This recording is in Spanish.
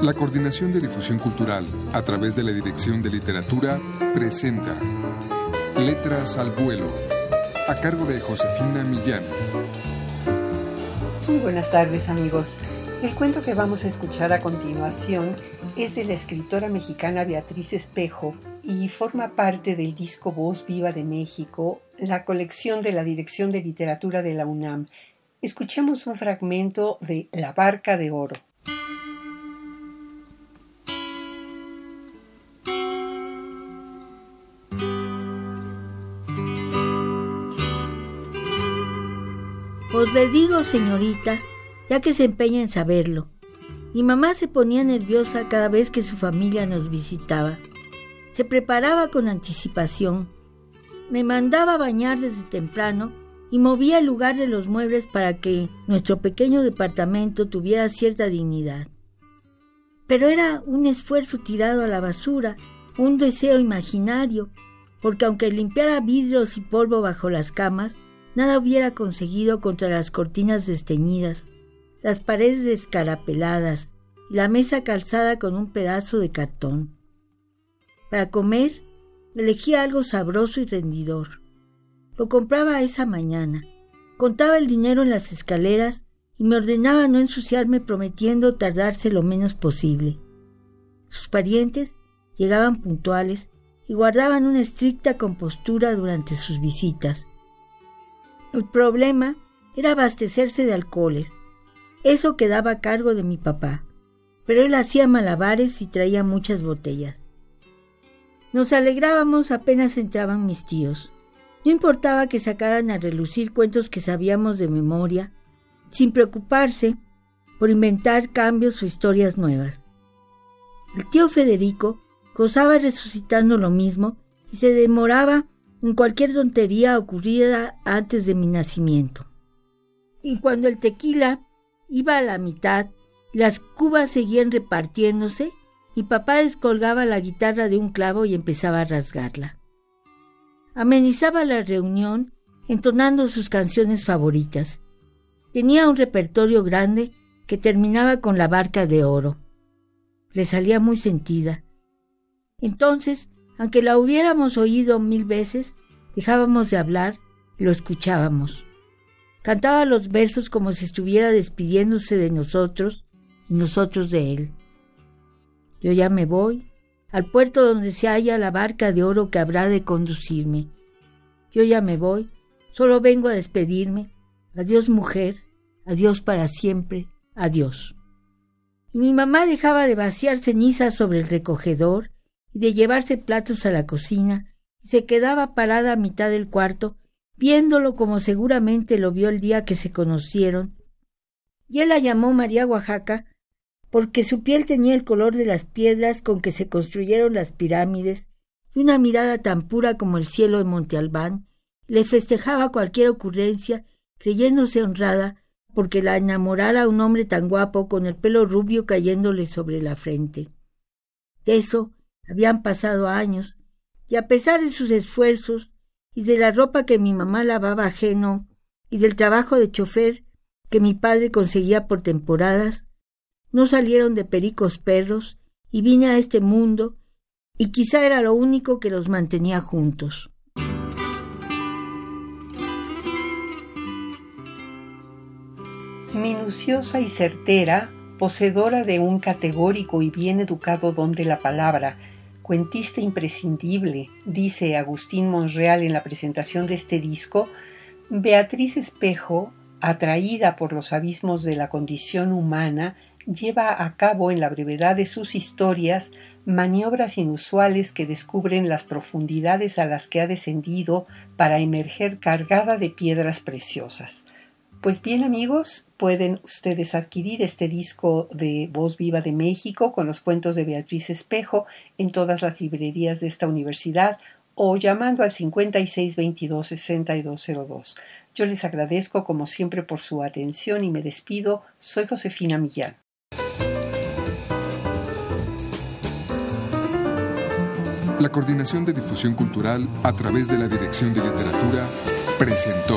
La Coordinación de Difusión Cultural, a través de la Dirección de Literatura, presenta Letras al Vuelo, a cargo de Josefina Millán. Muy buenas tardes amigos. El cuento que vamos a escuchar a continuación es de la escritora mexicana Beatriz Espejo y forma parte del disco Voz Viva de México, la colección de la Dirección de Literatura de la UNAM. Escuchemos un fragmento de La Barca de Oro. Os le digo, señorita, ya que se empeña en saberlo. Mi mamá se ponía nerviosa cada vez que su familia nos visitaba. Se preparaba con anticipación. Me mandaba a bañar desde temprano y movía el lugar de los muebles para que nuestro pequeño departamento tuviera cierta dignidad. Pero era un esfuerzo tirado a la basura, un deseo imaginario, porque aunque limpiara vidrios y polvo bajo las camas, nada hubiera conseguido contra las cortinas desteñidas, las paredes descarapeladas y la mesa calzada con un pedazo de cartón. Para comer, elegía algo sabroso y rendidor. Lo compraba esa mañana, contaba el dinero en las escaleras y me ordenaba no ensuciarme prometiendo tardarse lo menos posible. Sus parientes llegaban puntuales y guardaban una estricta compostura durante sus visitas. El problema era abastecerse de alcoholes. Eso quedaba a cargo de mi papá, pero él hacía malabares y traía muchas botellas. Nos alegrábamos apenas entraban mis tíos. No importaba que sacaran a relucir cuentos que sabíamos de memoria, sin preocuparse por inventar cambios o historias nuevas. El tío Federico gozaba resucitando lo mismo y se demoraba cualquier tontería ocurrida antes de mi nacimiento. Y cuando el tequila iba a la mitad y las cubas seguían repartiéndose, mi papá descolgaba la guitarra de un clavo y empezaba a rasgarla. Amenizaba la reunión entonando sus canciones favoritas. Tenía un repertorio grande que terminaba con la barca de oro. Le salía muy sentida. Entonces aunque la hubiéramos oído mil veces, dejábamos de hablar y lo escuchábamos. Cantaba los versos como si estuviera despidiéndose de nosotros y nosotros de él. Yo ya me voy al puerto donde se halla la barca de oro que habrá de conducirme. Yo ya me voy, solo vengo a despedirme. Adiós mujer, adiós para siempre, adiós. Y mi mamá dejaba de vaciar cenizas sobre el recogedor y de llevarse platos a la cocina, y se quedaba parada a mitad del cuarto, viéndolo como seguramente lo vio el día que se conocieron. Y él la llamó María Oaxaca, porque su piel tenía el color de las piedras con que se construyeron las pirámides, y una mirada tan pura como el cielo de Monte Albán, le festejaba cualquier ocurrencia, creyéndose honrada porque la enamorara un hombre tan guapo con el pelo rubio cayéndole sobre la frente. eso habían pasado años, y a pesar de sus esfuerzos y de la ropa que mi mamá lavaba ajeno y del trabajo de chofer que mi padre conseguía por temporadas, no salieron de pericos perros y vine a este mundo y quizá era lo único que los mantenía juntos. Minuciosa y certera, poseedora de un categórico y bien educado don de la palabra, cuentista imprescindible, dice Agustín Monreal en la presentación de este disco, Beatriz Espejo, atraída por los abismos de la condición humana, lleva a cabo en la brevedad de sus historias maniobras inusuales que descubren las profundidades a las que ha descendido para emerger cargada de piedras preciosas. Pues bien amigos, pueden ustedes adquirir este disco de Voz Viva de México con los cuentos de Beatriz Espejo en todas las librerías de esta universidad o llamando al 5622-6202. Yo les agradezco como siempre por su atención y me despido. Soy Josefina Millán. La Coordinación de Difusión Cultural a través de la Dirección de Literatura presentó